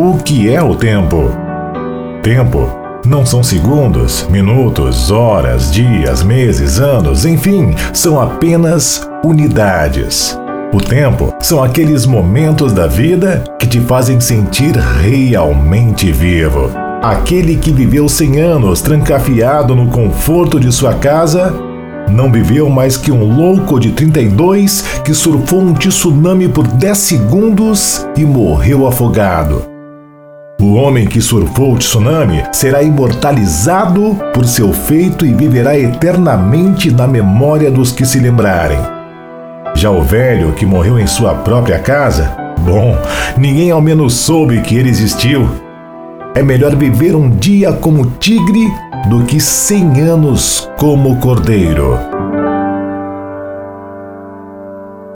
O que é o tempo? Tempo não são segundos, minutos, horas, dias, meses, anos, enfim, são apenas unidades. O tempo são aqueles momentos da vida que te fazem sentir realmente vivo. Aquele que viveu 100 anos trancafiado no conforto de sua casa não viveu mais que um louco de 32 que surfou um tsunami por 10 segundos e morreu afogado. O homem que surfou o tsunami será imortalizado por seu feito e viverá eternamente na memória dos que se lembrarem. Já o velho que morreu em sua própria casa, bom, ninguém ao menos soube que ele existiu. É melhor viver um dia como tigre do que cem anos como cordeiro.